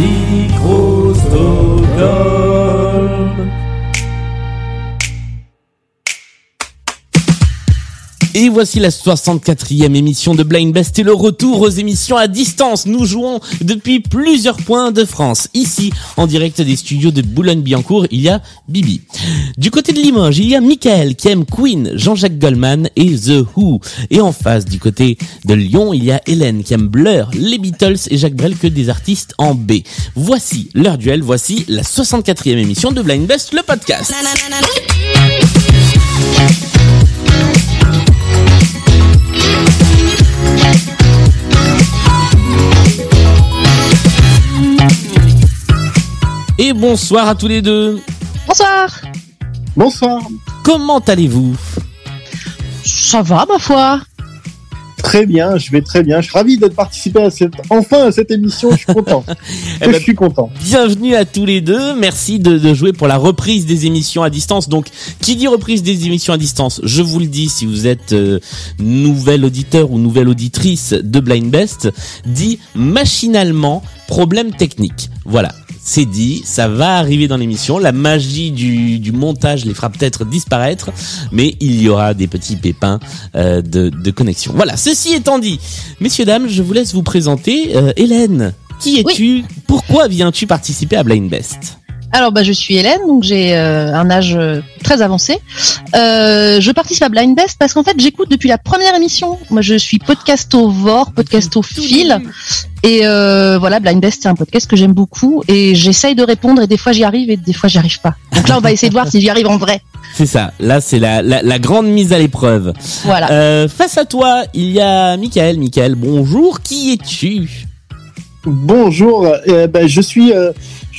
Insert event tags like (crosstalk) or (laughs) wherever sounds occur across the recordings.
Microsoft. Et voici la 64e émission de Blind Best et le retour aux émissions à distance. Nous jouons depuis plusieurs points de France. Ici, en direct des studios de Boulogne-Billancourt, il y a Bibi. Du côté de Limoges, il y a Michael qui aime Queen, Jean-Jacques Goldman et The Who. Et en face, du côté de Lyon, il y a Hélène qui aime Blur, les Beatles et Jacques Brel que des artistes en B. Voici leur duel, voici la 64e émission de Blind Best, le podcast. Et bonsoir à tous les deux. Bonsoir. Bonsoir. Comment allez-vous? Ça va, ma foi. Très bien, je vais très bien. Je suis ravi d'être participé à cette, enfin à cette émission. Je suis content. (laughs) Eh ben, je suis content. Bienvenue à tous les deux. Merci de, de jouer pour la reprise des émissions à distance. Donc, qui dit reprise des émissions à distance? Je vous le dis, si vous êtes euh, nouvel auditeur ou nouvelle auditrice de Blind Best, dit machinalement problème technique. Voilà. C'est dit, ça va arriver dans l'émission. La magie du, du montage les fera peut-être disparaître, mais il y aura des petits pépins euh, de, de connexion. Voilà, ceci étant dit, messieurs, dames, je vous laisse vous présenter. Euh, Hélène, qui es-tu? Pourquoi viens-tu participer à Blind Best Alors, bah, je suis Hélène, donc j'ai euh, un âge euh, très avancé. Euh, je participe à Blind Best parce qu'en fait, j'écoute depuis la première émission. Moi, je suis podcastovore, podcastophile. Et euh, voilà, Blind Best, c'est un podcast que j'aime beaucoup et j'essaye de répondre et des fois j'y arrive et des fois j'y arrive pas. Donc là, on va essayer de voir si j'y arrive en vrai. C'est ça. Là, c'est la, la, la grande mise à l'épreuve. Voilà. Euh, face à toi, il y a Michael. Michael, bonjour. Qui es-tu? Bonjour. euh, ben, je suis, euh,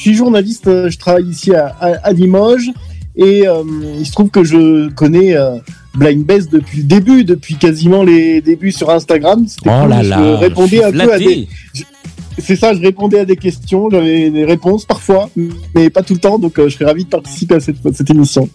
suis journaliste. euh, Je travaille ici à, à, à Limoges et euh, il se trouve que je connais euh, Blind Best depuis le début, depuis quasiment les débuts sur Instagram. C'était Oh cool, là je là, répondais je un peu à des, c'est ça, je répondais à des questions, j'avais des réponses parfois, mais pas tout le temps, donc euh, je serais ravi de participer à cette, cette émission.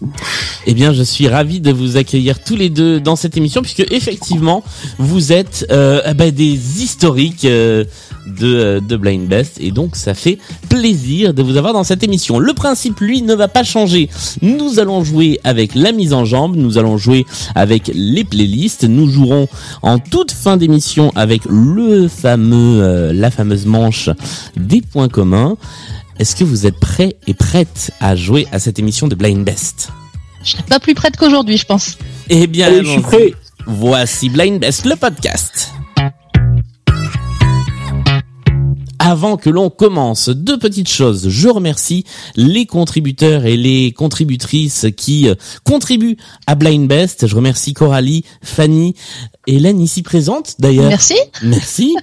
Eh bien, je suis ravi de vous accueillir tous les deux dans cette émission, puisque effectivement, vous êtes euh, ben, des historiques euh, de, euh, de Blind Best, et donc ça fait plaisir de vous avoir dans cette émission. Le principe, lui, ne va pas changer. Nous allons jouer avec la mise en jambe, nous allons jouer avec les playlists, nous jouerons en toute fin d'émission avec le fameux, euh, la fameuse manche des points communs. Est-ce que vous êtes prêts et prêtes à jouer à cette émission de Blind Best? Je serais pas plus prête qu'aujourd'hui, je pense. eh bien, Allez, je suis prêt. Voici Blind Best, le podcast. Avant que l'on commence, deux petites choses. Je remercie les contributeurs et les contributrices qui euh, contribuent à Blind Best. Je remercie Coralie, Fanny, Hélène ici présente d'ailleurs. Merci. Merci.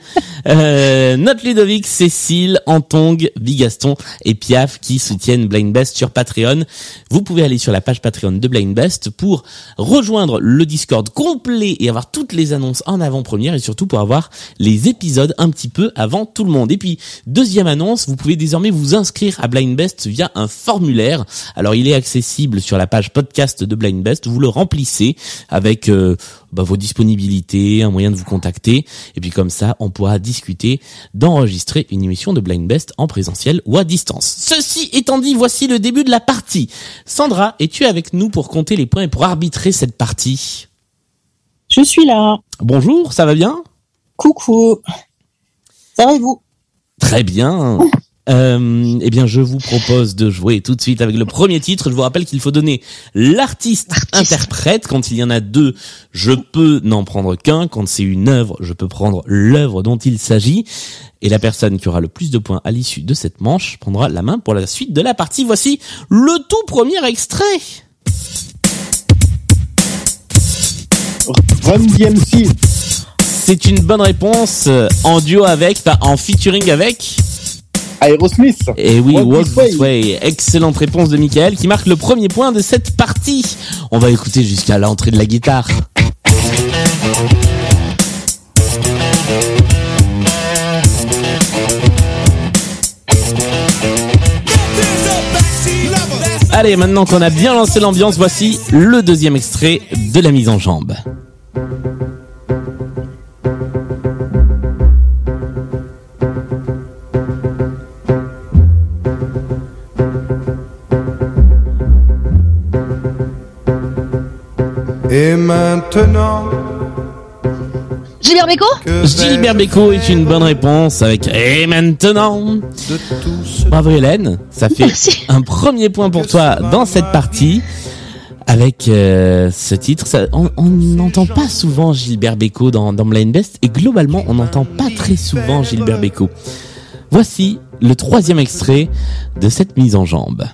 Euh, notre Ludovic, Cécile, Antong, Bigaston et Piaf qui soutiennent Blind Best sur Patreon. Vous pouvez aller sur la page Patreon de Blind Best pour rejoindre le Discord complet et avoir toutes les annonces en avant-première et surtout pour avoir les épisodes un petit peu avant tout le monde. Et puis, deuxième annonce, vous pouvez désormais vous inscrire à Blind Best via un formulaire. Alors, il est accessible sur la page podcast de Blind Best. Vous le remplissez avec euh, bah, vos disponibilités, un moyen de vous contacter. Et puis comme ça, on pourra discuter d'enregistrer une émission de Blind Best en présentiel ou à distance. Ceci étant dit, voici le début de la partie. Sandra, es-tu avec nous pour compter les points et pour arbitrer cette partie? Je suis là. Bonjour, ça va bien? Coucou. Ça va et vous? Très bien. Euh, eh bien, je vous propose de jouer tout de suite avec le premier titre. Je vous rappelle qu'il faut donner l'artiste interprète. Quand il y en a deux, je peux n'en prendre qu'un. Quand c'est une œuvre, je peux prendre l'œuvre dont il s'agit. Et la personne qui aura le plus de points à l'issue de cette manche prendra la main pour la suite de la partie. Voici le tout premier extrait. Run DMC, C'est une bonne réponse euh, en duo avec, enfin en featuring avec. Aerosmith. Et oui, Walk Walk This. Way. Excellente réponse de Michael qui marque le premier point de cette partie. On va écouter jusqu'à l'entrée de la guitare. Allez, maintenant qu'on a bien lancé l'ambiance, voici le deuxième extrait de la mise en jambe. Maintenant Gilbert Bécaud Gilbert Bécaud est une bonne réponse avec Et maintenant de tout ce Bravo Hélène, ça fait Merci. un premier point pour toi dans cette partie. Avec euh, ce titre, ça, on on n'entend pas souvent Gilbert Bécaud dans, dans Blind Best et globalement on n'entend pas très souvent Gilbert Bécaud. Voici le troisième extrait de cette mise en jambe.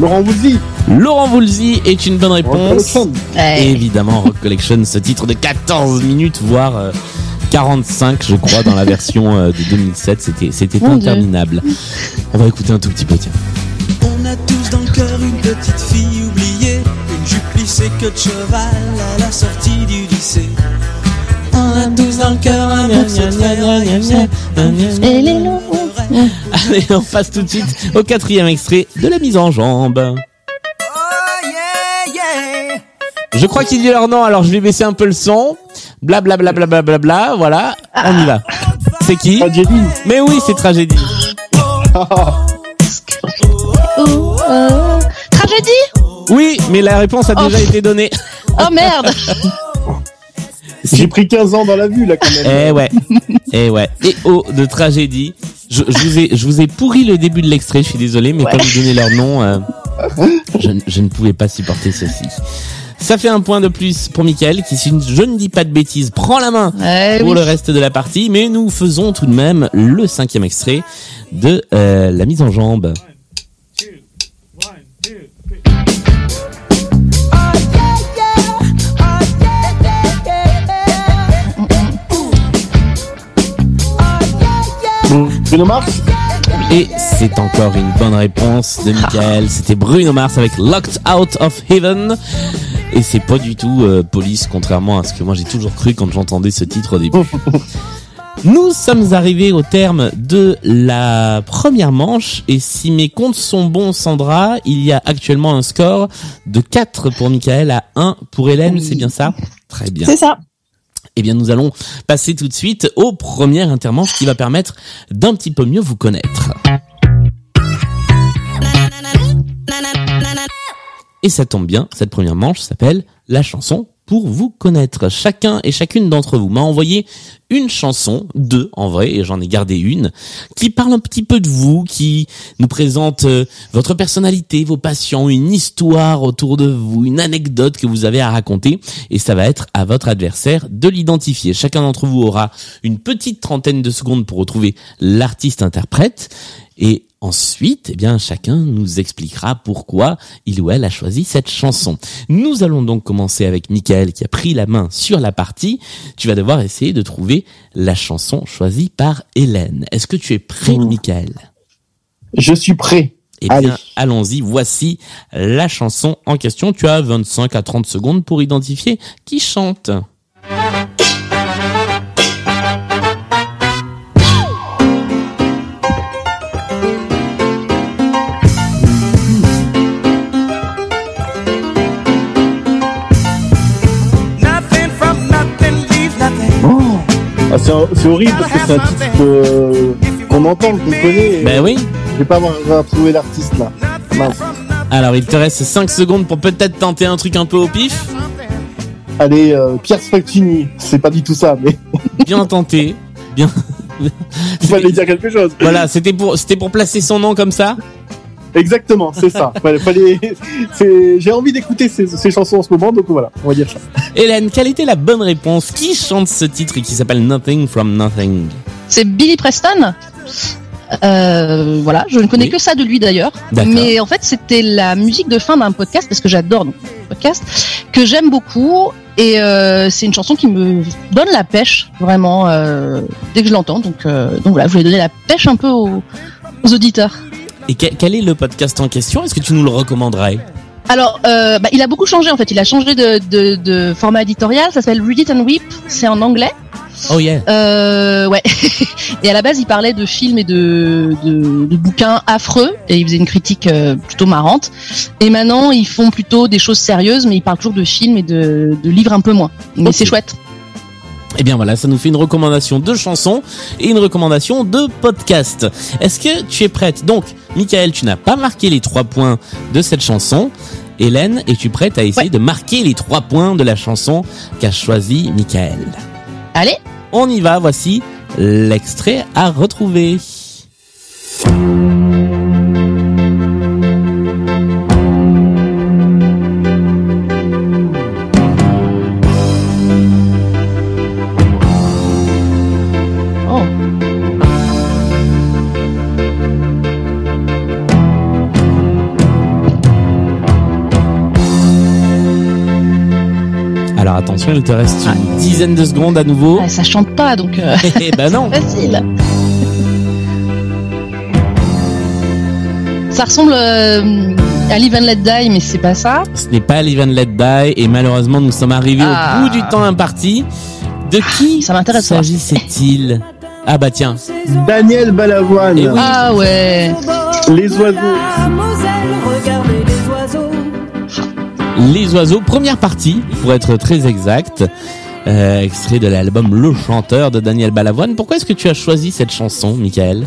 Laurent Woolsey, Laurent Voulzy est une bonne réponse. Ouais. Évidemment, Rock Collection, ce titre de 14 minutes, voire euh, 45, je crois, dans la version euh, de 2007. C'était, c'était Mon Dieu. interminable. On va écouter un tout petit peu, tiens. On a tous dans le cœur une petite fille oubliée, une jupe que de cheval à la sortie du lycée. On a tous dans le cœur un morceau de Et les loups. Allez, on passe tout de suite au quatrième extrait de la mise en jambe. Oh. Je crois qu'il dit leur nom, alors je vais baisser un peu le son. Bla bla bla bla bla bla bla, voilà, on y va. C'est qui Tragédie. Mais oui, c'est tragédie. Oh, euh, Tragédie? Oui, mais la réponse a déjà Oh. été donnée. Oh merde (laughs) J'ai pris 15 ans dans la vue, là, quand même. Eh ouais, eh ouais. Et oh, de tragédie. Je, je vous ai, je vous ai pourri le début de l'extrait. Je suis désolé, mais Ouais. comme vous donnez leur nom, euh, (laughs) je, ne- je ne pouvais pas supporter ceci. Ça fait un point de plus pour Michael, qui, si je ne dis pas de bêtises, prend la main Ouais, pour oui. le reste de la partie. Mais nous faisons tout de même le cinquième extrait de euh, la mise en jambe. Bruno Mars Et c'est encore une bonne réponse de Michael. C'était Bruno Mars avec Locked Out of Heaven. Et c'est pas du tout euh, Police, contrairement à ce que moi j'ai toujours cru quand j'entendais ce titre au début. (laughs) Nous sommes arrivés au terme de la première manche et si mes comptes sont bons, Sandra, il y a actuellement un score de 4 pour Michael à 1 pour Hélène, Oui. c'est bien ça? Très bien. C'est ça. Eh bien, nous allons passer tout de suite au premier intermanche qui va permettre d'un petit peu mieux vous connaître. Et ça tombe bien, cette première manche s'appelle la chanson pour vous connaître. Chacun et chacune d'entre vous m'a envoyé une chanson, deux en vrai, et j'en ai gardé une, qui parle un petit peu de vous, qui nous présente euh, votre personnalité, vos passions, une histoire autour de vous, une anecdote que vous avez à raconter, et ça va être à votre adversaire de l'identifier. Chacun d'entre vous aura une petite trentaine de secondes pour retrouver l'artiste interprète, et ensuite, eh bien, chacun nous expliquera pourquoi il ou elle a choisi cette chanson. Nous allons donc commencer avec Michael qui a pris la main sur la partie. Tu vas devoir essayer de trouver la chanson choisie par Hélène. Est-ce que tu es prêt, Mmh. Michael? Je suis prêt. Eh bien, allons-y. Voici la chanson en question. Tu as 25 à 30 secondes pour identifier qui chante. C'est horrible parce que c'est un titre que- qu'on entend, qu'on connaît. Ben oui. Je vais pas avoir à trouver l'artiste là. Mince. Alors, il te reste 5 secondes pour peut-être tenter un truc un peu au pif. Allez, euh, Pierre Sfaccini. C'est pas du tout ça, mais (laughs) Bien tenté. Bien. il fallait dire quelque chose. Voilà, c'était pour, c'était pour placer son nom comme ça. Exactement, c'est ça. J'ai envie d'écouter ces, ces chansons en ce moment, donc voilà, on va dire ça. Hélène, quelle était la bonne réponse Qui chante ce titre et qui s'appelle Nothing from Nothing C'est Billy Preston. Euh, voilà, je ne connais Oui. que ça de lui d'ailleurs. D'accord. Mais en fait, c'était la musique de fin d'un podcast parce que j'adore donc le podcast que j'aime beaucoup et euh, c'est une chanson qui me donne la pêche vraiment euh, dès que je l'entends. Donc, euh, donc voilà, je voulais donner la pêche un peu aux, aux auditeurs. Et que- quel est le podcast en question? Est-ce que tu nous le recommanderais? Alors, euh, bah, il a beaucoup changé en fait. Il a changé de, de, de format éditorial. Ça s'appelle Read It and Weep. C'est en anglais. Oh yeah. Euh, ouais. (laughs) et à la base, il parlait de films et de, de, de bouquins affreux et il faisait une critique euh, plutôt marrante. Et maintenant, ils font plutôt des choses sérieuses, mais ils parlent toujours de films et de, de livres un peu moins. Mais c'est chouette. Eh bien voilà, ça nous fait une recommandation de chanson et une recommandation de podcast. Est-ce que tu es prête? Donc, Michael, tu n'as pas marqué les trois points de cette chanson. Hélène, es-tu prête à essayer Ouais. de marquer les trois points de la chanson qu'a choisi Michael? Allez, On y va, voici l'extrait à retrouver. Il te reste une dizaine de secondes à nouveau. Ah, ça chante pas, donc euh, (laughs) Eh ben non facile. Ça ressemble euh, à Live and Let Die, mais c'est pas ça. Ce n'est pas Live and Let Die et malheureusement nous sommes arrivés Ah. au bout du temps imparti. De qui Ça m'intéresse s'agissait-il? Ah bah tiens, Daniel Balavoine, oui. Ah ouais. Les oiseaux. regardez les oiseaux. Les oiseaux, première partie, pour être très exact. Euh, extrait de l'album Le Chanteur de Daniel Balavoine. Pourquoi est-ce que tu as choisi cette chanson, Michael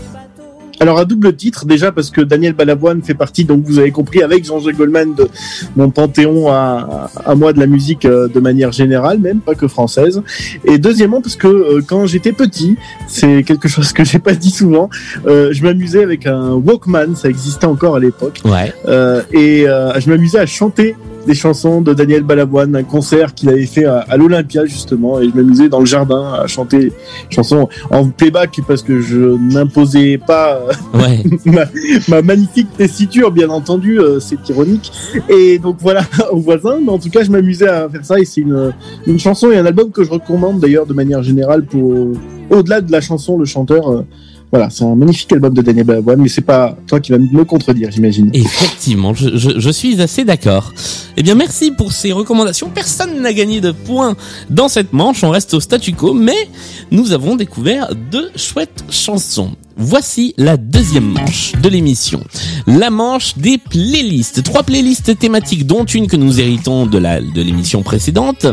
Alors à double titre, déjà parce que Daniel Balavoine fait partie, donc vous avez compris, avec Jean-Jacques Goldman de mon panthéon à, à moi de la musique euh, de manière générale, même pas que française. Et deuxièmement parce que euh, quand j'étais petit, c'est quelque chose que j'ai pas dit souvent, euh, je m'amusais avec un Walkman, ça existait encore à l'époque, Ouais. euh, et je m'amusais à chanter des chansons de Daniel Balavoine, un concert qu'il avait fait à, à l'Olympia justement, et je m'amusais dans le jardin à chanter chansons en playback parce que je n'imposais pas euh, Ouais. (laughs) ma, ma magnifique tessiture, bien entendu, euh, c'est ironique. Et donc voilà, (laughs) aux voisins, mais en tout cas, je m'amusais à faire ça et c'est une, une chanson et un album que je recommande d'ailleurs de manière générale pour au-delà de la chanson, le chanteur. euh, voilà, c'est un magnifique album de Daniel Balavoine, mais c'est pas toi qui vas me contredire, j'imagine. Effectivement, je, je, je suis assez d'accord. Eh bien, merci pour ces recommandations. Personne n'a gagné de points dans cette manche. On reste au statu quo, mais nous avons découvert deux chouettes chansons. Voici la deuxième manche de l'émission. La manche des playlists. Trois playlists thématiques, dont une que nous héritons de l'émission précédente,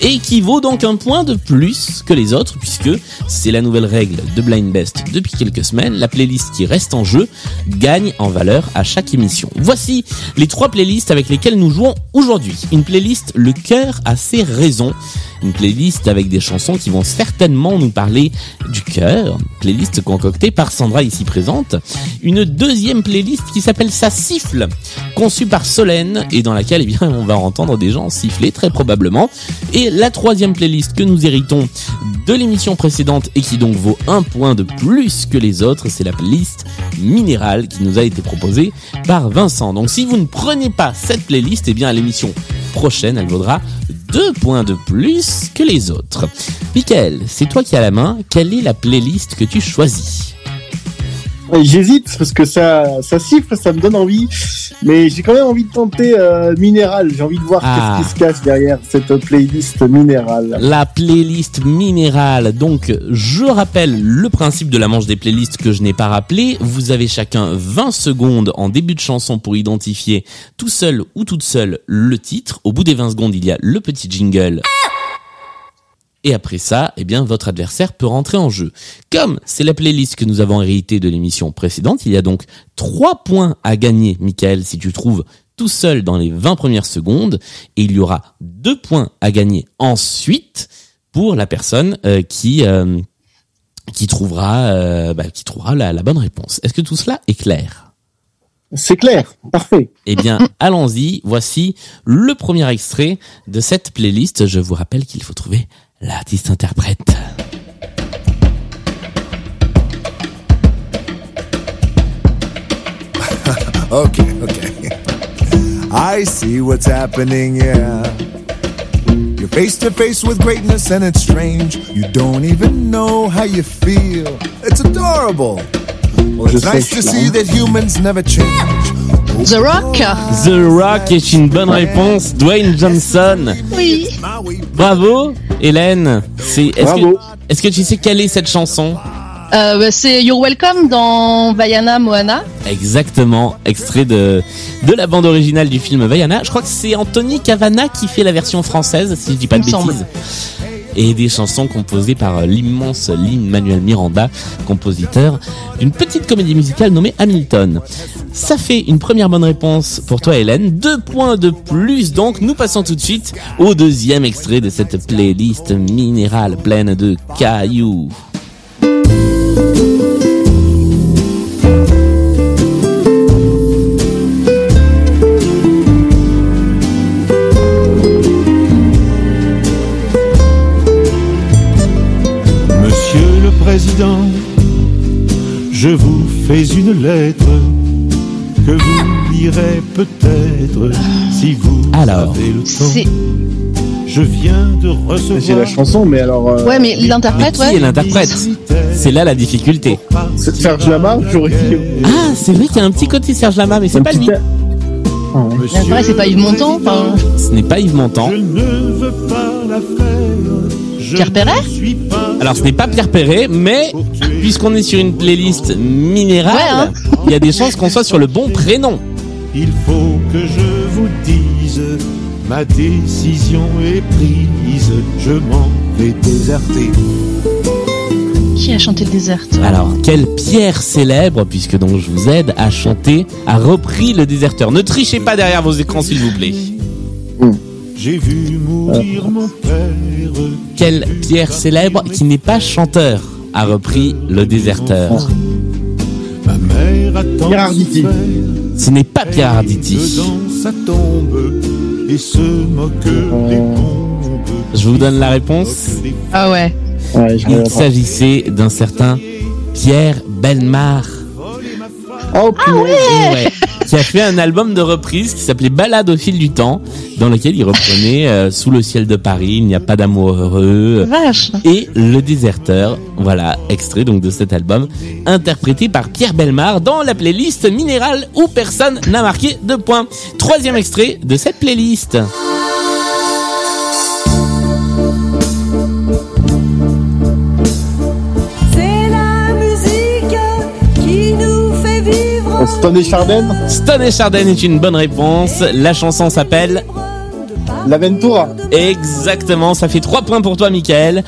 et qui vaut donc un point de plus que les autres, puisque c'est la nouvelle règle de Blind Best depuis quelques semaines. La playlist qui reste en jeu gagne en valeur à chaque émission. Voici les trois playlists avec lesquelles nous jouons aujourd'hui. Une playlist Le cœur a ses raisons. Une playlist avec des chansons qui vont certainement nous parler du cœur. Playlist concoctée par Sandra ici présente. Une deuxième playlist qui s'appelle Ça siffle, conçue par Solène et dans laquelle eh bien on va entendre des gens siffler très probablement. Et la troisième playlist que nous héritons de l'émission précédente et qui donc vaut un point de plus que les autres, c'est la playlist minérale qui nous a été proposée par Vincent. Donc si vous ne prenez pas cette playlist, eh bien l'émission prochaine, elle vaudra deux points de plus que les autres. Michael, c'est toi qui as la main. Quelle est la playlist que tu choisis? J'hésite parce que ça, ça siffle, ça me donne envie, mais j'ai quand même envie de tenter euh, Minéral. J'ai envie de voir Ah. qu'est-ce qui se cache derrière cette playlist Minéral. La playlist minérale. Donc, je rappelle le principe de la manche des playlists que je n'ai pas rappelé. Vous avez chacun 20 secondes en début de chanson pour identifier tout seul ou toute seule le titre. Au bout des 20 secondes, il y a le petit jingle. Et après ça, eh bien, votre adversaire peut rentrer en jeu. Comme c'est la playlist que nous avons héritée de l'émission précédente, il y a donc 3 points à gagner, Michael, si tu trouves tout seul dans les 20 premières secondes, et il y aura 2 points à gagner ensuite pour la personne euh, qui euh, qui trouvera euh, bah, qui trouvera la, la bonne réponse. Est-ce que tout cela est clair? C'est clair, parfait. Eh bien, (laughs) allons-y. Voici le premier extrait de cette playlist. Je vous rappelle qu'il faut trouver l'artiste interprète. (laughs) Okay, okay. I see what's happening, yeah. You're face to face with greatness and it's strange. You don't even know how you feel. It's adorable. Well, it's nice to see that humans never change. The Rock The Rock est une bonne réponse. Dwayne Johnson. Oui. Bravo, Hélène. C'est est-ce que Bravo. est-ce que tu sais quelle est cette chanson? Euh, bah, c'est You're Welcome dans Vaiana Moana. Exactement, extrait de de la bande originale du film Vaiana. Je crois que c'est Anthony Cavana qui fait la version française, si je dis pas Il de semble. Et des chansons composées par euh, l'immense Lin-Manuel Miranda, compositeur d'une petite comédie musicale nommée Hamilton. Ça fait une première bonne réponse pour toi Hélène, deux points de plus donc. Nous passons tout de suite au deuxième extrait de cette playlist minérale pleine de cailloux. Président, je vous fais une lettre que vous lirez peut-être si vous Alors, avez le C'est temps. Je viens de recevoir. J'ai la chanson, mais alors. euh, ouais, mais l'interprète, Mais qui est ouais. l'interprète C'est là la difficulté. c'est Serge Lama, j'aurais dit. Ah, c'est vrai qu'il y a un petit côté Serge Lama, mais c'est pas petit lui. Ah ouais. Après, c'est pas Yves Montand, enfin. Ce n'est pas Yves Montand. Je ne veux pas la faire. Je Pierre Perret ne suis pas Alors ce n'est pas Pierre Perret, mais puisqu'on est sur une playlist minérale, Ouais, hein. il y a des chances qu'on soit sur le bon prénom. Il faut que je vous dise, ma décision est prise. Je m'en vais déserter. Qui a chanté le désert? Alors, quelle pierre célèbre, puisque donc je vous aide à chanter, a repris le déserteur Ne trichez pas derrière vos écrans, s'il vous plaît. J'ai vu mourir mon père. Quelle pierre célèbre qui n'est pas chanteur a repris le déserteur Ma mère attend Pierre Arditi. Ce n'est pas Pierre Arditi. Dans sa tombe et se moque des bombes. Je vous donne la réponse. Ah ouais. Il s'agissait d'un certain Pierre Belmar. Oh. Ouais. Qui a fait un album de reprise qui s'appelait Balade au fil du temps, dans lequel il reprenait euh, Sous le ciel de Paris, Il n'y a pas d'amour heureux Vache. et Le déserteur. Voilà, extrait donc de cet album, interprété par Pierre Belmar dans la playlist Minérale où personne n'a marqué de points. Troisième extrait de cette playlist. Vivre. Stone et Chardin, Stone et Chardin est une bonne réponse. La chanson s'appelle L'Aventura. Exactement, ça fait 3 points pour toi, Michael.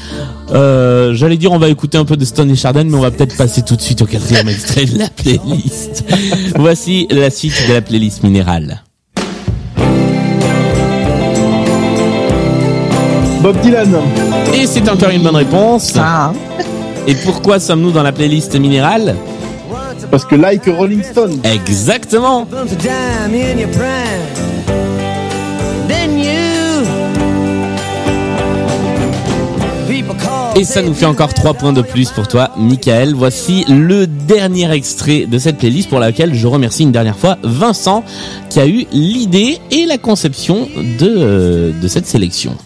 Euh, J'allais dire, on va écouter un peu de Stone et Chardin, mais on va peut-être passer tout de suite au quatrième extrait de la playlist. Voici la suite de la playlist minérale. Bob Dylan. Et c'est encore une bonne réponse. Ah. Et pourquoi sommes-nous dans la playlist minérale? Parce que like Rolling Stone. Exactement. Et ça nous fait encore 3 points de plus pour toi, Michael. Voici le dernier extrait de cette playlist pour laquelle je remercie une dernière fois Vincent qui a eu l'idée et la conception de, euh, de cette sélection.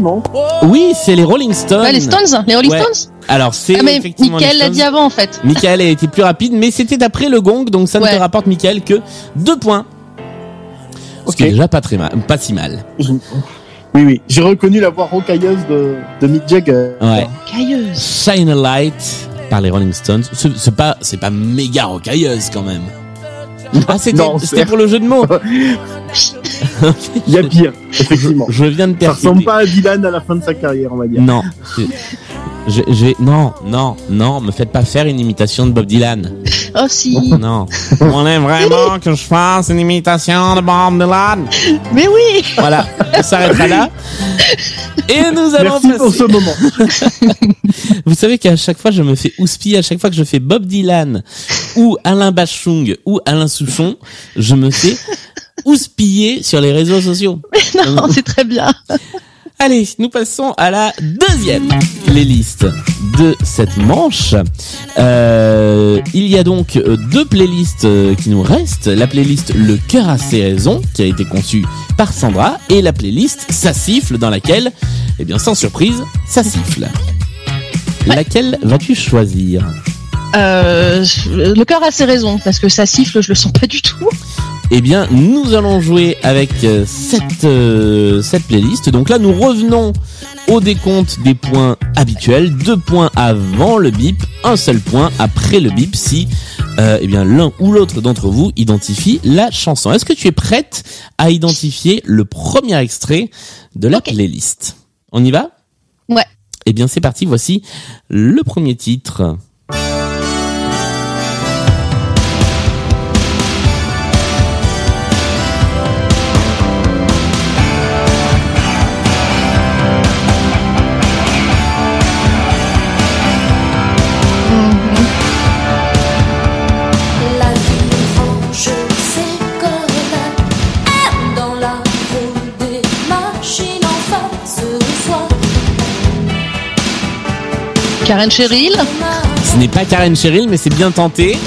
Stones, non Oui, c'est les Rolling Stones. Ouais, les Stones, les Rolling Ouais. Stones. Alors c'est Ah mais effectivement Mickaël les l'a dit avant en fait. Michael a été plus rapide, mais c'était après le gong, donc ça ne Ouais. te rapporte Michael que 2 points. Ce qui est Ok. déjà pas très mal, pas si mal. Oui, oui. J'ai reconnu la voix rocailleuse de, de Mick Jagger. Ouais. Cailleuse. Shine a Light par les Rolling Stones. C'est pas, c'est pas méga rocailleuse quand même. Ah, c'était, pour le jeu de mots. (laughs) Il y a pire, effectivement. Je viens de Ça perdre. ressemble pas à Dylan à la fin de sa carrière, on va dire. Non. Je, je- non, non, non, me faites pas faire une imitation de Bob Dylan. Oh si. Non. Vous voulez vraiment que je fasse une imitation de Bob Dylan Mais oui. Voilà, on s'arrêtera là. Et nous allons Merci pour passer. ce moment. (laughs) Vous savez qu'à chaque fois, je me fais houspiller. À chaque fois que je fais Bob Dylan ou Alain Bachung ou Alain Souchon, je me fais houspiller sur les réseaux sociaux. (laughs) Non, c'est très bien. Allez, nous passons à la deuxième playlist de cette manche. Euh, il y a donc euh, deux playlists euh, qui nous restent. La playlist Le cœur a ses raisons, qui a été conçue par Sandra, et la playlist Ça siffle, dans laquelle, eh bien sans surprise, ça siffle. Laquelle vas-tu choisir? Euh, le cœur a ses raisons parce que ça siffle, je le sens pas du tout. Eh bien, nous allons jouer avec cette, euh, cette playlist. Donc là, nous revenons au décompte des points habituels. Deux points avant le bip, un seul point après le bip si euh, eh bien l'un ou l'autre d'entre vous identifie la chanson. Est-ce que tu es prête à identifier le premier extrait de la playlist? On y va? Ouais. Eh bien, c'est parti. Voici le premier titre. Karen Cheryl. Ce n'est pas Karen Cheryl, mais c'est bien tenté.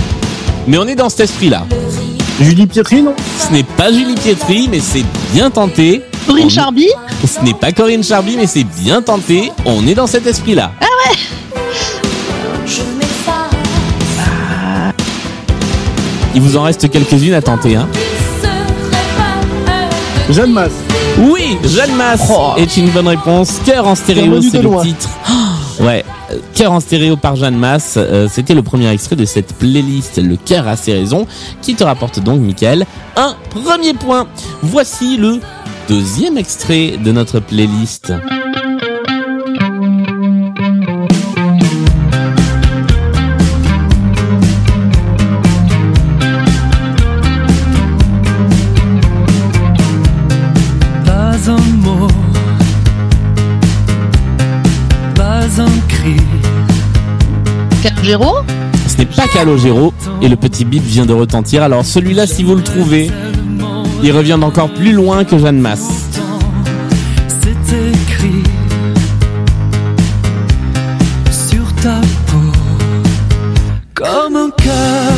Mais on est dans cet esprit-là. Julie Pietri, non? Ce n'est pas Julie Pietri, mais c'est bien tenté. Corinne On- Charby. Ce n'est pas Corinne Charby, mais c'est bien tenté. On est dans cet esprit-là. Je m'efface. Il vous en reste quelques-unes à tenter. Hein. Jeanne Masse. Oui, Jeanne Masse est une bonne réponse. Cœur en stéréo, c'est le loin. titre. Oh, ouais, euh, Cœur en stéréo par Jeanne Masse. euh, C'était le premier extrait de cette playlist, Le cœur a ses raisons, qui te rapporte donc, Michael, un premier point. Voici le deuxième extrait de notre playlist. Pas un mot, un cri. Calogero. Ce n'est pas Calogero et le petit bip vient de retentir. Alors celui-là, si vous le trouvez, il revient d'encore plus loin que Jeanne Masse. C'est écrit sur ta peau comme un cœur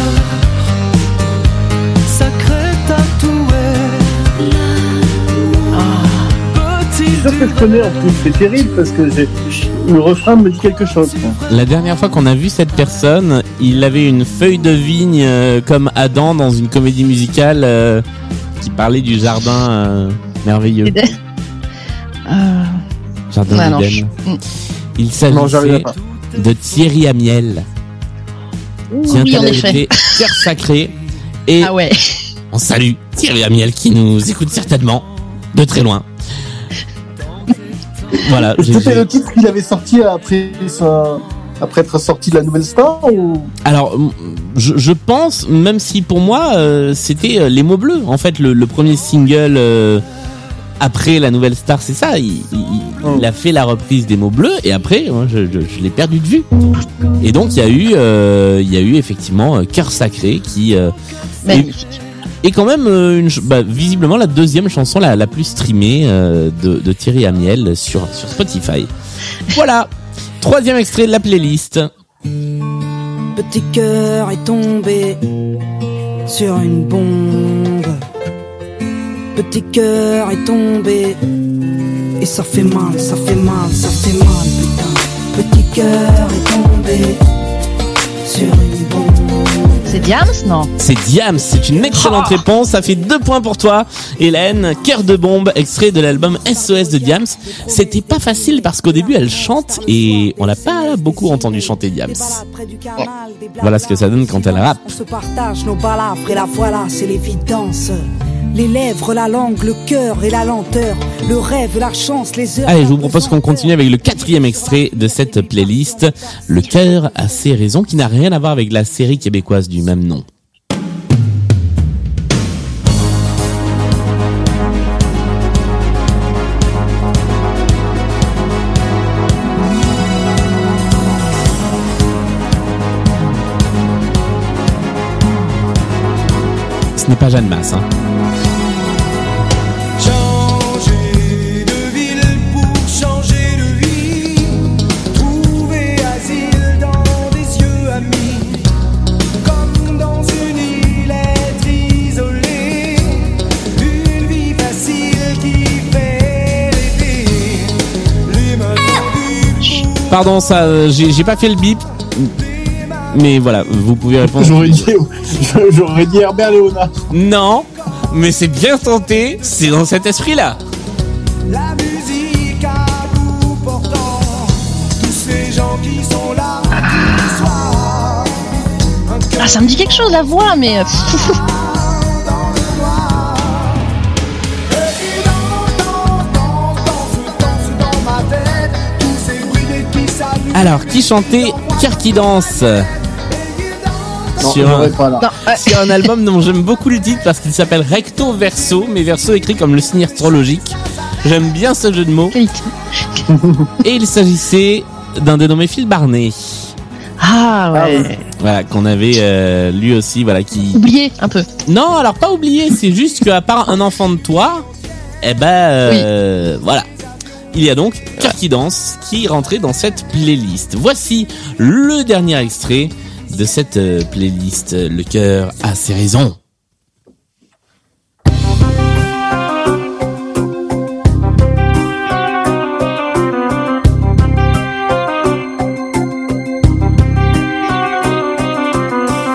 sacré tatoué. Je suis sûr que je connais en plus, c'est terrible parce que j'ai le refrain me dit quelque chose. La dernière fois qu'on a vu cette personne, il avait une feuille de vigne euh, comme Adam dans une comédie musicale euh, qui parlait du jardin euh, merveilleux. (laughs) Euh, Jardin Ouais, non, d'Éden. je- Mm. Il s'agissait de Thierry Amiel, qui oui, en effet. interprétait (laughs) Cœur Sacré. Et Ah ouais. on salue Thierry Amiel qui nous écoute certainement de très loin. Voilà, C'était le titre qu'il avait sorti après, sa- après être sorti de la nouvelle star ou? Alors, je, je pense, même si pour moi, euh, c'était euh, Les mots bleus. En fait, le, le premier single euh, après la nouvelle star, c'est ça. Il, il- Oh. il a fait la reprise des mots bleus et après, moi, je, je- je l'ai perdu de vue. Et donc, il y a eu, euh, il y a eu effectivement Cœur sacré qui euh. Est quand même euh, une, bah, visiblement la deuxième chanson la, la plus streamée euh, de, de Thierry Amiel sur, sur Spotify. Voilà. Troisième extrait de la playlist. Petit cœur est tombé sur une bombe. Petit cœur est tombé et ça fait mal, ça fait mal, ça fait mal, putain. Petit cœur est tombé sur une bombe. C'est Diams, non C'est Diams, c'est une excellente réponse. Ça fait deux points pour toi, Hélène. Cœur de bombe, extrait de l'album SOS de Diams. C'était pas facile parce qu'au début elle chante et on l'a pas beaucoup entendu chanter Diams. Voilà ce que ça donne quand elle rappe. On se partage nos balafres et la voilà, c'est l'évidence. Les lèvres, la langue, le cœur et la lenteur, le rêve, la chance, les heures. Allez, je vous propose qu'on continue avec le quatrième extrait de cette playlist. Le cœur a ses raisons qui n'a rien à voir avec la série québécoise du même nom. Ce n'est pas Jeanne Masse. Hein. Pardon, ça, euh, j'ai pas fait le bip. Mais voilà, vous pouvez répondre. J'aurais dit, (laughs) j'aurais dit Herbert Léonard. Non, mais c'est bien tenté, c'est dans cet esprit-là. La musique à bout portant tous ces gens qui sont là ce soir. Un cœur Ah, ça me dit quelque chose la voix, mais. (laughs) Alors, qui chantait Cœur qui danse Non, sur, un, j'aurais pas là. non, ouais. (laughs) sur un album dont j'aime beaucoup le titre parce qu'il s'appelle Recto Verso, mais verso écrit comme le signe astrologique. J'aime bien ce jeu de mots. Et il s'agissait d'un dénommé Phil Barnet. Ah Ah ouais. Voilà, qu'on avait euh, lui aussi, voilà, qui... Oublié un peu. Non, alors pas oublié, c'est juste qu'à part un enfant de toi, eh ben, euh, voilà. Il y a donc Cœur qui danse qui rentrait dans cette playlist. Voici le dernier extrait de cette euh, playlist. Le cœur a ses raisons.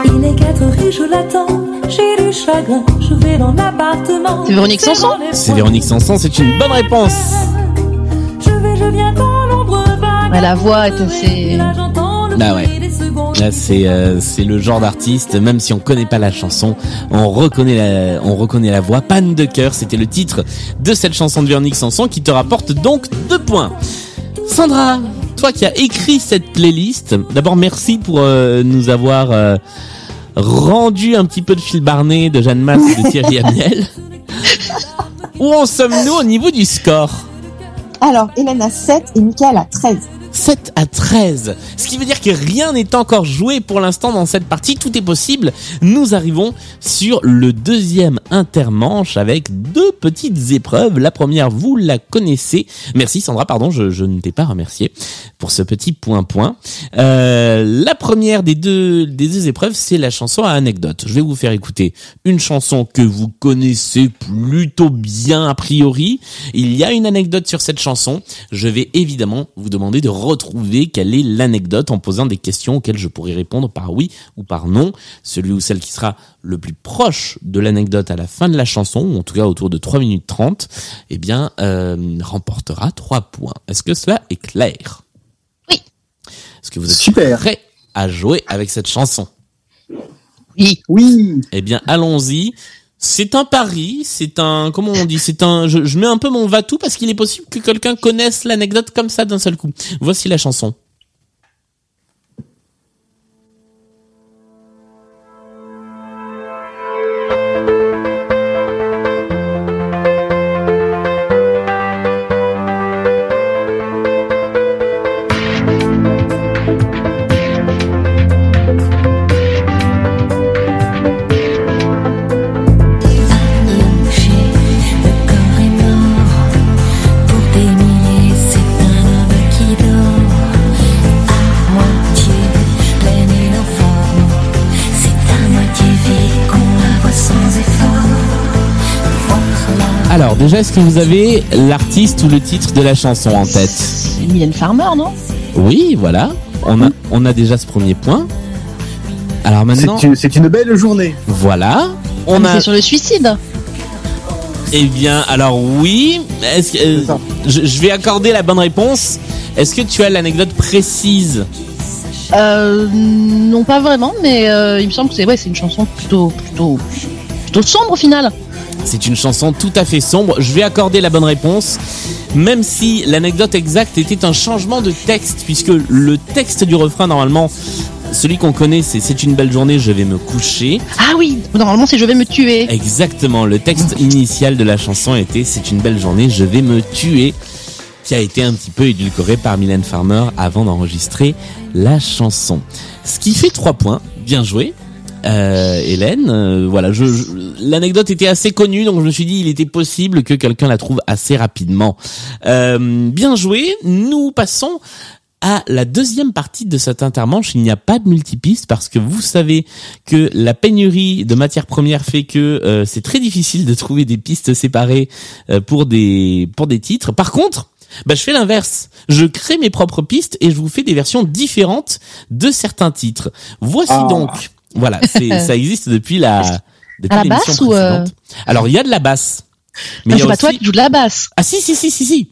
Il est 4 heures et je l'attends. J'ai du chagrin, je vais dans l'appartement. C'est Véronique Sanson C'est Véronique Sanson, c'est une bonne réponse. Ouais, la voix est assez- Là, j'entends le Bah ouais. Là, c'est euh, c'est le genre d'artiste, même si on connaît pas la chanson, on reconnaît la, on reconnaît la voix. Panne de cœur, c'était le titre de cette chanson de Véronique Sanson qui te rapporte donc deux points. Sandra, toi qui as écrit cette playlist, d'abord merci pour euh, nous avoir euh, rendu un petit peu de Phil Barnet, de Jeanne Masse et de Thierry Amiel. (laughs) Où en sommes-nous au niveau du score? Alors, Hélène a 7 et Michael a 13. 7 à 13. Ce qui veut dire que rien n'est encore joué pour l'instant dans cette partie. Tout est possible. Nous arrivons sur le deuxième intermanche avec deux petites épreuves. La première, vous la connaissez. Merci Sandra, pardon, je, je ne t'ai pas remercié pour ce petit point-point. Euh, la première des deux, des deux épreuves, c'est la chanson à anecdote. Je vais vous faire écouter une chanson que vous connaissez plutôt bien a priori. Il y a une anecdote sur cette chanson. Je vais évidemment vous demander de retrouver quelle est l'anecdote en posant des questions auxquelles je pourrai répondre par oui ou par non. Celui ou celle qui sera le plus proche de l'anecdote à la fin de la chanson, ou en tout cas autour de 3 minutes 30, eh bien, euh, remportera 3 points. Est-ce que cela est clair? Oui. Est-ce que vous êtes Super. prêts à jouer avec cette chanson? Oui. Oui. eh bien, allons-y. C'est un pari, c'est un, comment on dit, c'est un, je, mets un peu mon va-tout parce qu'il est possible que quelqu'un connaisse l'anecdote comme ça d'un seul coup. Voici la chanson. Déjà, est-ce que vous avez l'artiste ou le titre de la chanson en tête C'est Mylène Farmer, non? Oui, voilà. On a, on a déjà ce premier point. Alors maintenant, C'est une, belle journée. voilà. On a, C'est sur le suicide. eh bien, alors oui. Est-ce que, euh, je vais accorder la bonne réponse. Est-ce que tu as l'anecdote précise? Euh, non, pas vraiment, mais euh, il me semble que c'est ouais, c'est une chanson plutôt, plutôt, plutôt sombre au final. C'est une chanson tout à fait sombre. Je vais accorder la bonne réponse, même si l'anecdote exacte était un changement de texte, puisque le texte du refrain, normalement, celui qu'on connaît, c'est C'est une belle journée, je vais me coucher. Ah oui, normalement c'est je vais me tuer. Exactement, le texte initial de la chanson était C'est une belle journée, je vais me tuer, qui a été un petit peu édulcoré par Mylène Farmer avant d'enregistrer la chanson. Ce qui fait trois points, bien joué. Euh, Hélène, euh, voilà, je, je- l'anecdote était assez connue, donc je me suis dit il était possible que quelqu'un la trouve assez rapidement. Euh, bien joué. Nous passons à la deuxième partie de cette intermanche. Il n'y a pas de multipiste parce que vous savez que la pénurie de matières premières fait que euh, c'est très difficile de trouver des pistes séparées euh, pour des pour des titres. Par contre, Bah, je fais l'inverse. Je crée mes propres pistes et je vous fais des versions différentes de certains titres. Voici Ah. donc. Voilà, c'est, (laughs) ça existe depuis la, depuis À la basse ou, euh. Alors, il y a de la basse. Mais il y c'est pas toi qui joues de la basse. Ah, si, si, si, si, si.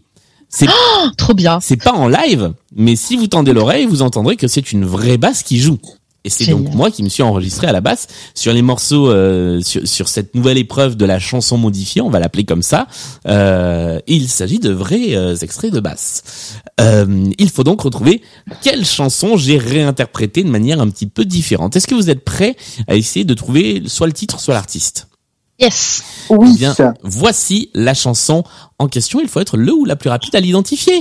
C'est, Oh, (gasps) trop bien. c'est pas en live, mais si vous tendez l'oreille, vous entendrez que c'est une vraie basse qui joue. Et c'est donc moi qui me suis enregistré à la basse sur les morceaux, euh, sur, sur cette nouvelle épreuve de la chanson modifiée, on va l'appeler comme ça. Euh, il s'agit de vrais euh, extraits de basse. Euh, il faut donc retrouver quelle chanson j'ai réinterprétée de manière un petit peu différente. Est-ce que vous êtes prêts à essayer de trouver soit le titre, soit l'artiste? Yes. Oui. Eh bien, voici la chanson en question. Il faut être le ou la plus rapide à l'identifier.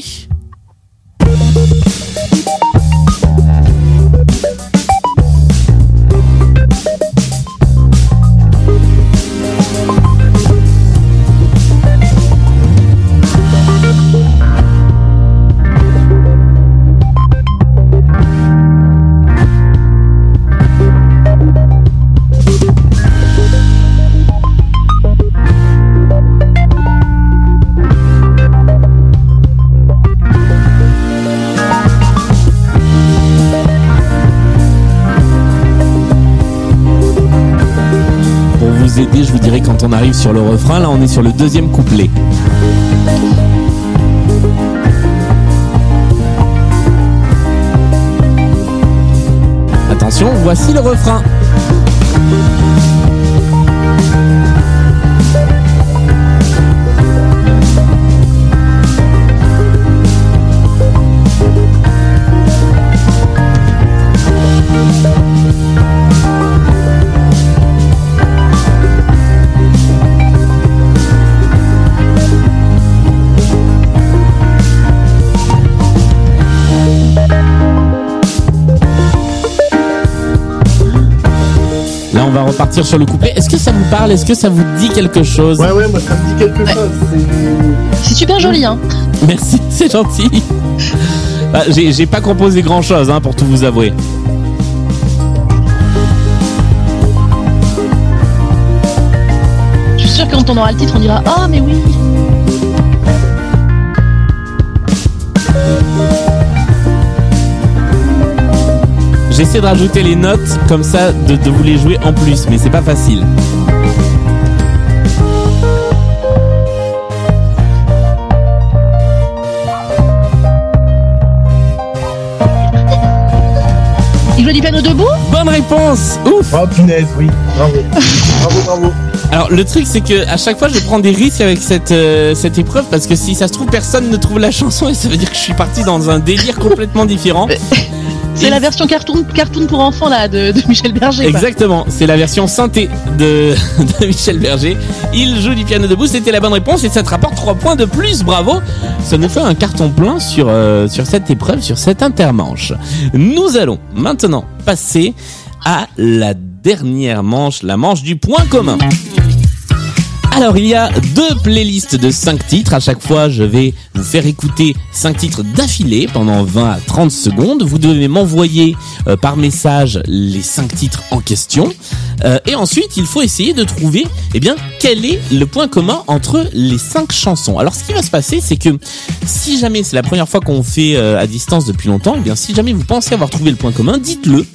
Je vous dirai quand on arrive sur le refrain. Là, on est sur le deuxième couplet. Attention, voici le refrain. Là, on va repartir sur le couplet. Est-ce que ça vous parle? Est-ce que ça vous dit quelque chose? Ouais, ouais, moi ça me dit quelque chose. C'est- C'est super joli, hein. Merci, (laughs) c'est gentil. Bah, j'ai pas composé grand chose hein, pour tout vous avouer. Je suis sûr que quand on aura le titre, on dira Ah, mais oui. J'essaie de rajouter les notes comme ça, de, de vous les jouer en plus, mais c'est pas facile. Il joue du piano debout Bonne réponse Ouf Oh punaise, oui. Bravo. bravo, bravo. Alors le truc c'est que à chaque fois je prends des risques avec cette euh, cette épreuve parce que si ça se trouve personne ne trouve la chanson et ça veut dire que je suis parti dans un délire (laughs) complètement différent. C'est la version cartoon, cartoon pour enfants là de, de Michel Berger. quoi. Exactement, c'est la version synthé de, (laughs) de Michel Berger. Il joue du piano debout, c'était la bonne réponse et ça te rapporte 3 points de plus, bravo Ça nous fait un carton plein sur, euh, sur cette épreuve, sur cette intermanche. Nous allons maintenant passer à la dernière manche, la manche du point commun. Alors, il y a deux playlists de 5 titres. À chaque fois, je vais vous faire écouter 5 titres d'affilée pendant 20 à 30 secondes. Vous devez m'envoyer euh, par message les 5 titres en question. Euh, et ensuite, il faut essayer de trouver, eh bien, quel est le point commun entre les 5 chansons. Alors, ce qui va se passer, c'est que si jamais c'est la première fois qu'on fait euh, à distance depuis longtemps, eh bien, si jamais vous pensez avoir trouvé le point commun, dites-le.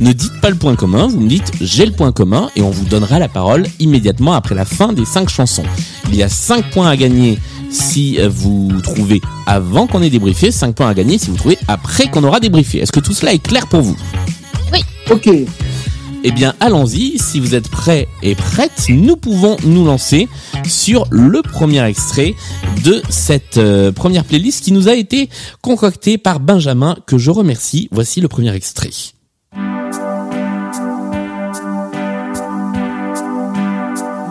Ne dites pas le point commun, vous me dites j'ai le point commun et on vous donnera la parole immédiatement après la fin des cinq chansons. Il y a 5 points à gagner si euh, vous trouvez avant qu'on ait débriefé, 5 points à gagner si vous trouvez après qu'on aura débriefé. Est-ce que tout cela est clair pour vous? Ok. Eh bien, allons-y. Si vous êtes prêts et prêtes, nous pouvons nous lancer sur le premier extrait de cette euh, première playlist qui nous a été concoctée par Benjamin, que je remercie. Voici le premier extrait.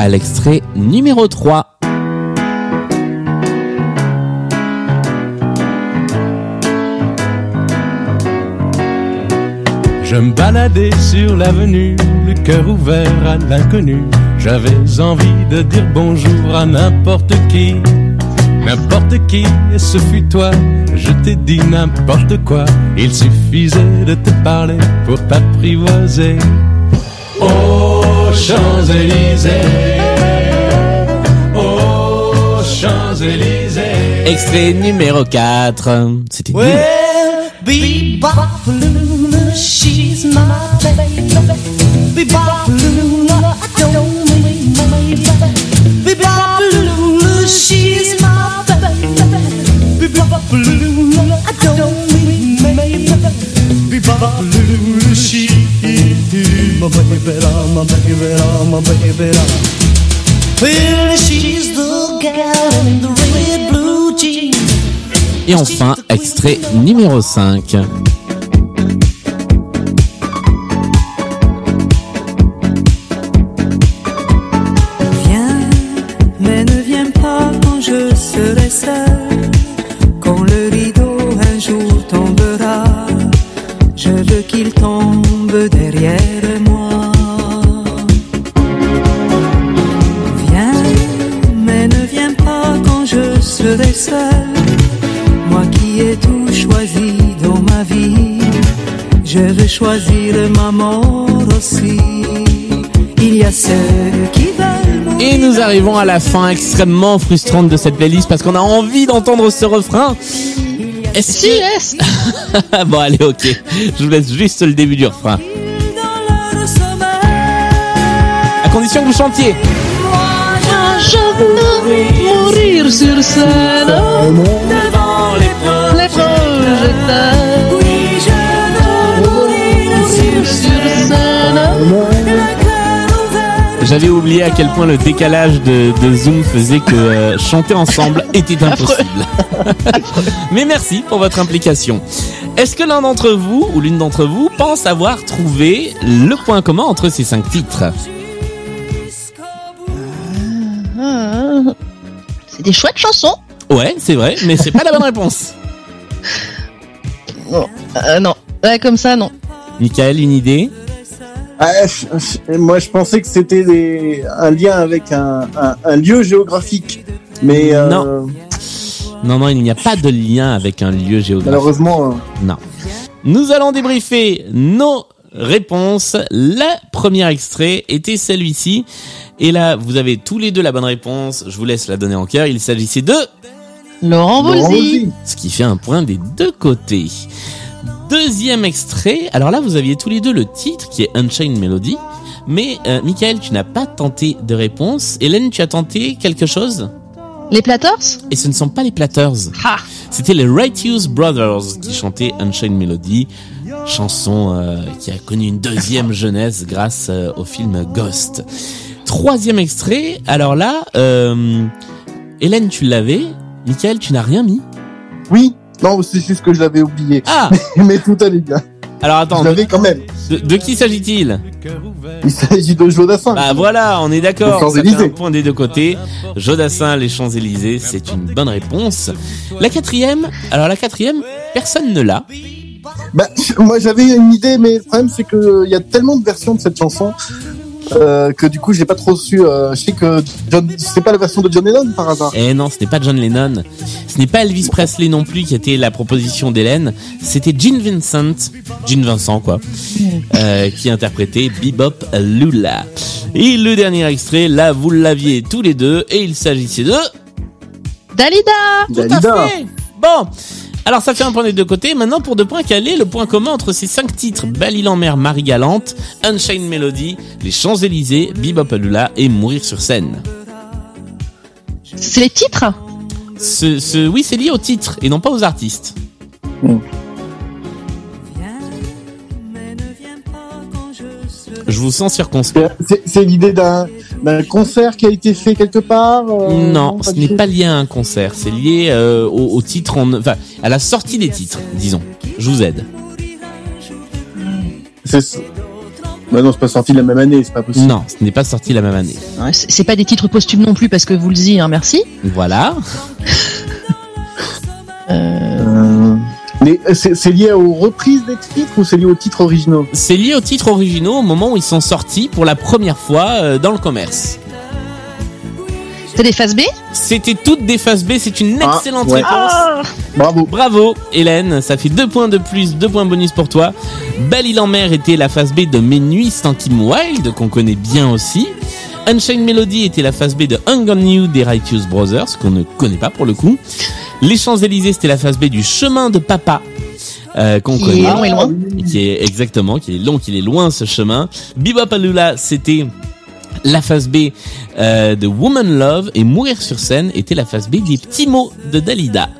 à l'extrait numéro 3. Je me baladais sur l'avenue, le cœur ouvert à l'inconnu. J'avais envie de dire bonjour à n'importe qui. N'importe qui, et ce fut toi. Je t'ai dit n'importe quoi. Il suffisait de te parler pour t'apprivoiser. Oh, Champs-Élysées. Oh, Champs-Élysées. Extrait numéro 4. C'était nul. Well, bebop Luna, she's my baby. Bebop Luna, Et enfin, extrait numéro 5. Arrivons à la fin extrêmement frustrante de cette playlist parce qu'on a envie d'entendre ce refrain. Est-ce que... (laughs) bon allez ok, je vous laisse juste le début du refrain. À condition que vous chantiez. Moi, je veux mourir sur scène Devant les les projecteurs. J'avais oublié à quel point le décalage de, de Zoom faisait que euh, chanter ensemble (laughs) était impossible. Mais merci pour votre implication. Est-ce que l'un d'entre vous ou l'une d'entre vous pense avoir trouvé le point commun entre ces cinq titres? Ah, C'est des chouettes chansons. Ouais, c'est vrai, mais c'est pas la bonne réponse. (laughs) Non, euh, non. Ouais, comme ça, non. Michael, une idée? Ah, je- je- moi, je pensais que c'était des- un lien avec un, un- un lieu géographique. Mais euh, Non. Non, non, il n'y a pas de lien avec un lieu géographique. malheureusement, euh, Non. Nous allons débriefer nos réponses. Le premier extrait était celui-ci. Et là, vous avez tous les deux la bonne réponse. Je vous laisse la donner en cœur. Il s'agissait de Laurent. Voulzy. ce qui fait un point des deux côtés. Deuxième extrait. Alors là, vous aviez tous les deux le titre qui est Unchained Melody. Mais euh, Michael, tu n'as pas tenté de réponse. Hélène, tu as tenté quelque chose? Les Platters Et ce ne sont pas les Platters. Ha C'était les Righteous Brothers qui chantaient Unchained Melody, chanson euh, qui a connu une deuxième (laughs) jeunesse grâce euh, au film Ghost. Troisième extrait, alors là, euh, Hélène, tu l'avais, Michael, tu n'as rien mis. oui. Non, c'est juste que je l'avais oublié. Ah (laughs) Mais tout allait bien. Alors attends, Je de, l'avais quand même. de- de qui s'agit-il? Il s'agit de Jodassin. Bah voilà, on est d'accord, ça fait un point des deux côtés. Jodassin, les Champs-Élysées, c'est une bonne réponse. La quatrième, alors la quatrième, personne ne l'a. Bah, moi j'avais une idée, mais le problème c'est que il y a tellement de versions de cette chanson euh, que du coup j'ai pas trop su. euh, je sais que John, c'est pas la version de John Lennon par hasard. Eh non, ce n'est pas John Lennon. Ce n'est pas Elvis Presley non plus qui était la proposition d'Hélène. C'était Gene Vincent, Gene Vincent quoi, euh, qui interprétait Bebop Lula. Et le dernier extrait, là vous l'aviez tous les deux, et il s'agissait de... Dalida Tout à Dalida. fait. Bon. Alors ça fait un point des deux côtés. Maintenant pour deux points, quel est le point commun entre ces cinq titres? Belle île en mer, Marie Galante, Unchained Melody, Les Champs-Élysées, Bebop Lula et Mourir sur scène? C'est les titres? Ce, ce, Oui, c'est lié au titre et non pas aux artistes. Je vous sens circonspect. C'est- l'idée d'un concert qui a été fait quelque part. euh, non, ce n'est pas lié à un concert. C'est lié euh, au, au titre, en, enfin à la sortie des titres, disons. Je vous aide. C'est- Bah non, c'est pas sorti la même année, c'est pas possible. Non, ce n'est pas sorti la même année. C'est c'est pas des titres posthumes non plus parce que vous le dites, hein, merci. Voilà. Euh, Mais c'est c'est lié aux reprises des titres ou c'est lié aux titres originaux C'est lié aux titres originaux au moment où ils sont sortis pour la première fois euh, dans le commerce. C'est des phases B? C'était toutes des phases B, c'est une Ah, excellente ouais. réponse. Ah Bravo. Bravo Hélène, ça fait deux points de plus, deux points bonus pour toi. Belle île en mer était la phase B de Mes nuits sans Kim Wilde, qu'on connaît bien aussi. Unchained Melody était la phase B de Hung on You des Righteous Brothers, qu'on ne connaît pas pour le coup. Les Champs-Élysées, c'était la phase B du Chemin de Papa, euh, qu'on Qui connaît. est long et loin. Qui est exactement, qui est long, qui est loin ce chemin. Bebopalula, c'était la phase B euh, de Woman Love et Mourir sur scène était la phase B des petits mots de Dalida.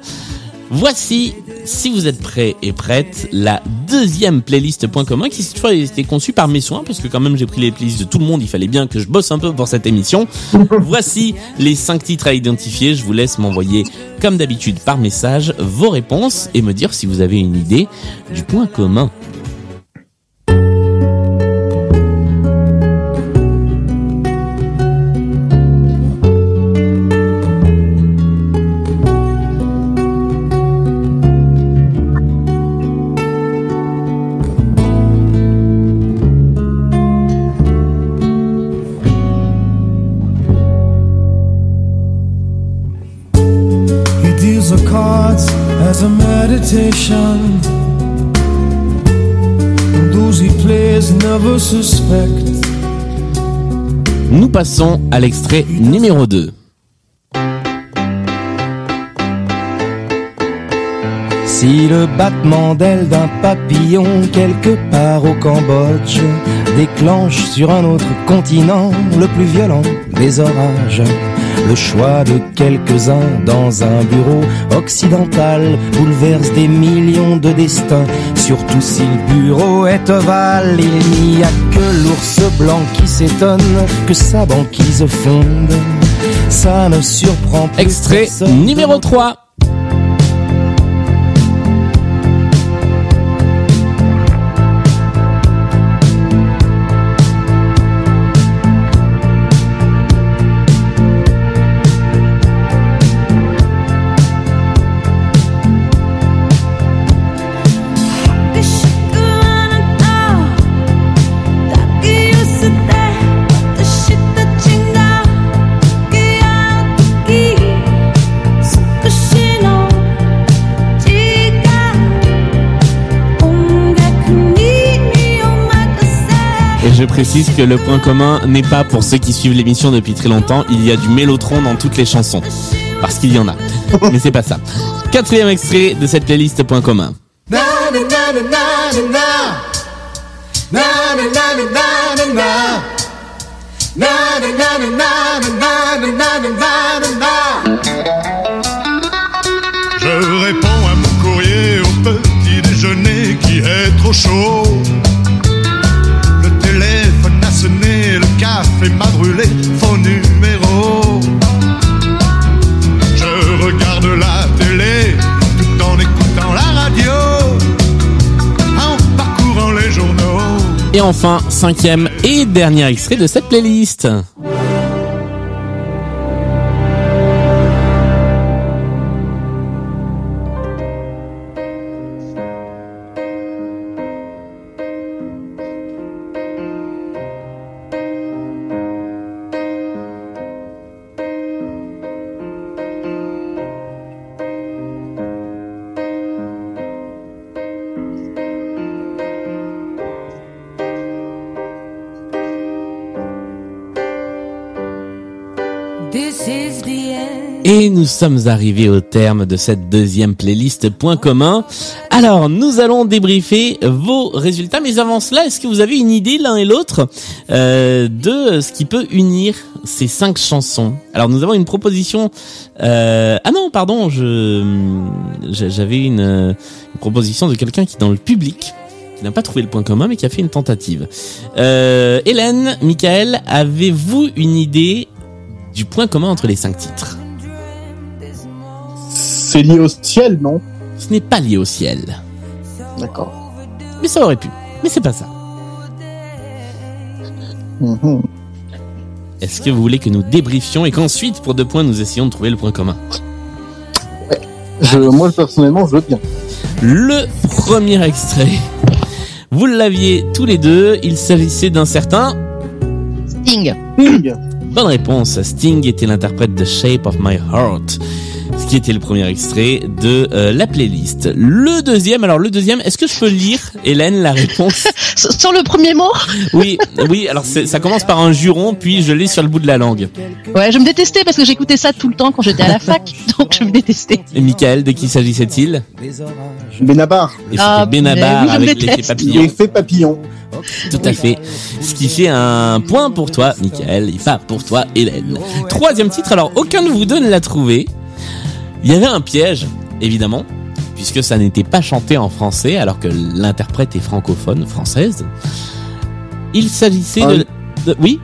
Voici, si vous êtes prêts et prêtes, la deuxième playlist point commun qui cette fois a été conçue par mes soins parce que quand même j'ai pris les playlists de tout le monde, il fallait bien que je bosse un peu pour cette émission. Voici les cinq titres à identifier. Je vous laisse m'envoyer comme d'habitude par message vos réponses et me dire si vous avez une idée du point commun. Passons à l'extrait numéro 2. Si le battement d'aile d'un papillon quelque part au Cambodge déclenche sur un autre continent le plus violent des orages, le choix de quelques-uns dans un bureau occidental bouleverse des millions de destins, surtout si le bureau est ovale, il n'y a que l'ours blanc qui s'étonne que sa banquise fonde. Ça ne surprend plus Extrait numéro 3. Je précise que le point commun n'est pas pour ceux qui suivent l'émission depuis très longtemps, il y a du mélotron dans toutes les chansons. Parce qu'il y en a. Mais c'est pas ça. Quatrième extrait de cette playlist point commun. Je réponds à mon courrier au petit déjeuner qui est trop chaud. Enfin, cinquième et dernier extrait de cette playlist. Nous sommes arrivés au terme de cette deuxième playlist point commun. Alors, nous allons débriefer vos résultats. Mais avant cela, est-ce que vous avez une idée l'un et l'autre euh, de ce qui peut unir ces cinq chansons? Alors, nous avons une proposition. euh, Ah non, pardon, je j'avais une, proposition de quelqu'un qui est dans le public n'a pas trouvé le point commun mais qui a fait une tentative. Euh, Hélène, Michael, avez-vous une idée du point commun entre les cinq titres? C'est lié au ciel, non Ce n'est pas lié au ciel. D'accord. Mais ça aurait pu. Mais c'est pas ça. Mhm. Est-ce que vous voulez que nous débriefions et qu'ensuite, pour deux points, nous essayons de trouver le point commun? Je, moi, personnellement, je veux bien. Le premier extrait, vous l'aviez tous les deux, il s'agissait d'un certain Sting. Sting. Bonne réponse, Sting était l'interprète de Shape of My Heart, qui était le premier extrait de euh, la playlist. Le deuxième, alors le deuxième, est-ce que je peux lire, Hélène, la réponse (laughs) Sur le premier mot? Oui, oui, alors ça commence par un juron, puis je lis sur le bout de la langue. Ouais, je me détestais parce que j'écoutais ça tout le temps quand j'étais à la (laughs) fac, donc je me détestais. Et Michael, de qui s'agissait-il? Benabar. Ah, Benabar oui, avec l'effet papillon. L'effet papillon. Tout à fait. Ce qui fait un point pour toi, Michael, et pas pour toi, Hélène. Troisième titre, alors aucun de vous deux ne l'a trouvé. Il y avait un piège, évidemment, puisque ça n'était pas chanté en français, alors que l'interprète est francophone, française. Il s'agissait Ah de... de- Oui?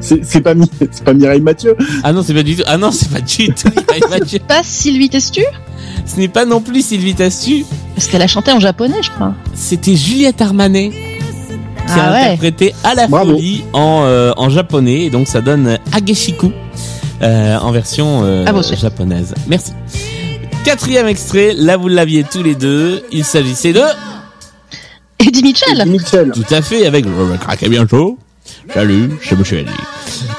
C'est pas, Mi- c'est pas Mireille Mathieu. Ah non, c'est pas du tout... Ah non, c'est pas du tout (laughs) Mireille Mathieu. Pas Sylvie Testu? Ce n'est pas non plus Sylvie Tassu. Parce qu'elle a chanté en japonais, je crois. C'était Juliette Armanet qui a Ah ouais. interprété à la Bravo. folie en, euh, en japonais. Et donc ça donne Ageshiku euh, en version euh, japonaise. Merci. Quatrième extrait, là vous l'aviez tous les deux. Il s'agissait de... Eddie Mitchell. Mitchell. Tout à fait, avec le craquer bien chaud. Salut, c'est Monsieur Eddie.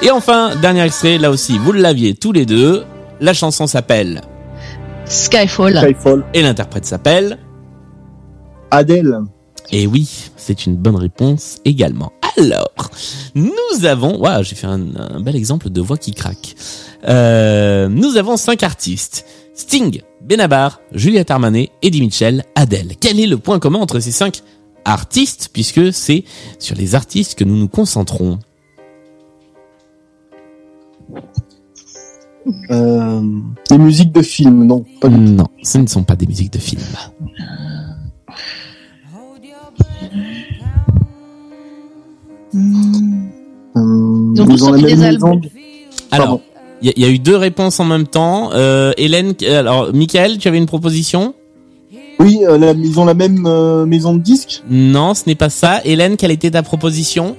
Et enfin, dernier extrait, là aussi, vous l'aviez tous les deux. La chanson s'appelle... Skyfall. Skyfall. Et l'interprète s'appelle... Adèle. Et oui, c'est une bonne réponse également. Alors, nous avons, waouh, j'ai fait un, un bel exemple de voix qui craque. Euh, nous avons cinq artistes Sting, Benabar, Juliette Armanet, Eddie Mitchell, Adele. Quel est le point commun entre ces cinq artistes, puisque c'est sur les artistes que nous nous concentrons? Euh, des musiques de films, non. Pas du tout. Non, ce ne sont pas des musiques de film. Euh, Ils ont tous sorti des albums. Alors, il y, a- il y a eu deux réponses en même temps. Euh, Hélène, alors Michael, tu avais une proposition? Oui, euh, la- ils ont la même euh, maison de disques? Non, ce n'est pas ça. Hélène, quelle était ta proposition?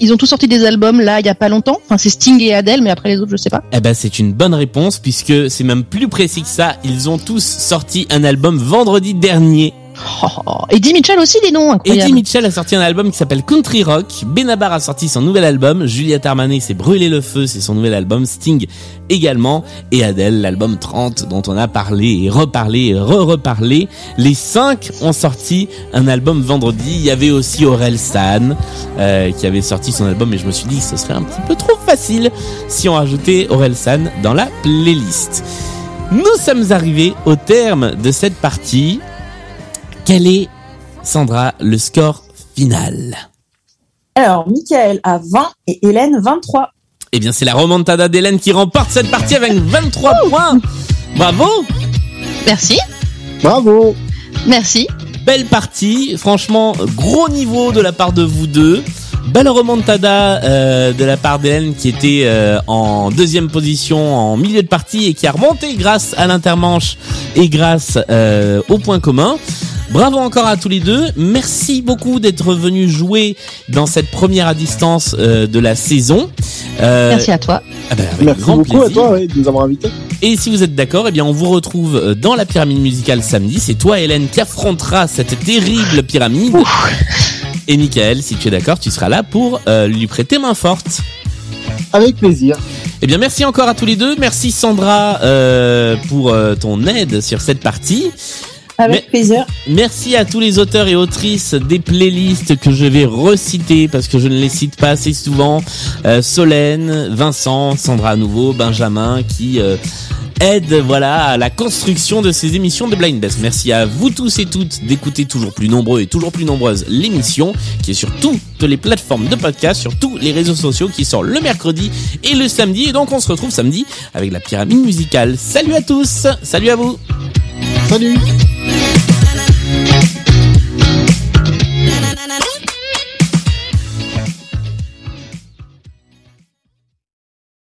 Ils ont tous sorti des albums là, il y a pas longtemps. Enfin, c'est Sting et Adele, mais après les autres, je sais pas. Eh ben, c'est une bonne réponse puisque c'est même plus précis que ça. Ils ont tous sorti un album vendredi dernier. Oh. (laughs) Eddie Mitchell aussi, des noms incroyables. Eddie Mitchell a sorti un album qui s'appelle Country Rock. Benabar a sorti son nouvel album. Juliette Armanet s'est brûlé le feu, c'est son nouvel album. Sting également. Et Adele, l'album 30 dont on a parlé et reparlé et re-reparlé. Les cinq ont sorti un album vendredi. Il y avait aussi Aurel San euh, qui avait sorti son album et je me suis dit que ce serait un petit peu trop facile si on rajoutait Aurel San dans la playlist. Nous sommes arrivés au terme de cette partie. Quel est, Sandra, le score final? Alors, Michael a 20 et Hélène 23. Eh bien, c'est la remontada d'Hélène qui remporte cette partie avec 23 points. Bravo Merci. Bravo. Merci. Belle partie, franchement, gros niveau de la part de vous deux. Belle remontada euh, de la part d'Hélène qui était euh, en deuxième position en milieu de partie et qui a remonté grâce à l'intermanche et grâce euh, au point commun. Bravo encore à tous les deux. Merci beaucoup d'être venus jouer dans cette première à distance euh, de la saison. Euh, Merci à toi. ah ben, avec Merci grand beaucoup à toi ouais, de nous avoir invités. Et si vous êtes d'accord, eh bien on vous retrouve euh, dans la pyramide musicale samedi. C'est toi, Hélène, qui affrontera cette terrible pyramide. Et Michael, si tu es d'accord, tu seras là pour euh, lui prêter main forte. Avec plaisir. Eh bien, merci encore à tous les deux. Merci Sandra euh, pour euh, ton aide sur cette partie. Avec Mais- plaisir. Merci à tous les auteurs et autrices des playlists que je vais reciter parce que je ne les cite pas assez souvent. Euh, Solène, Vincent, Sandra à nouveau, Benjamin qui euh, aident voilà à la construction de ces émissions de Blind Best. Merci à vous tous et toutes d'écouter toujours plus nombreux et toujours plus nombreuses l'émission qui est sur toutes les plateformes de podcast, sur tous les réseaux sociaux qui sort le mercredi et le samedi. Et donc on se retrouve samedi avec la pyramide musicale. Salut à tous, salut à vous. Salut.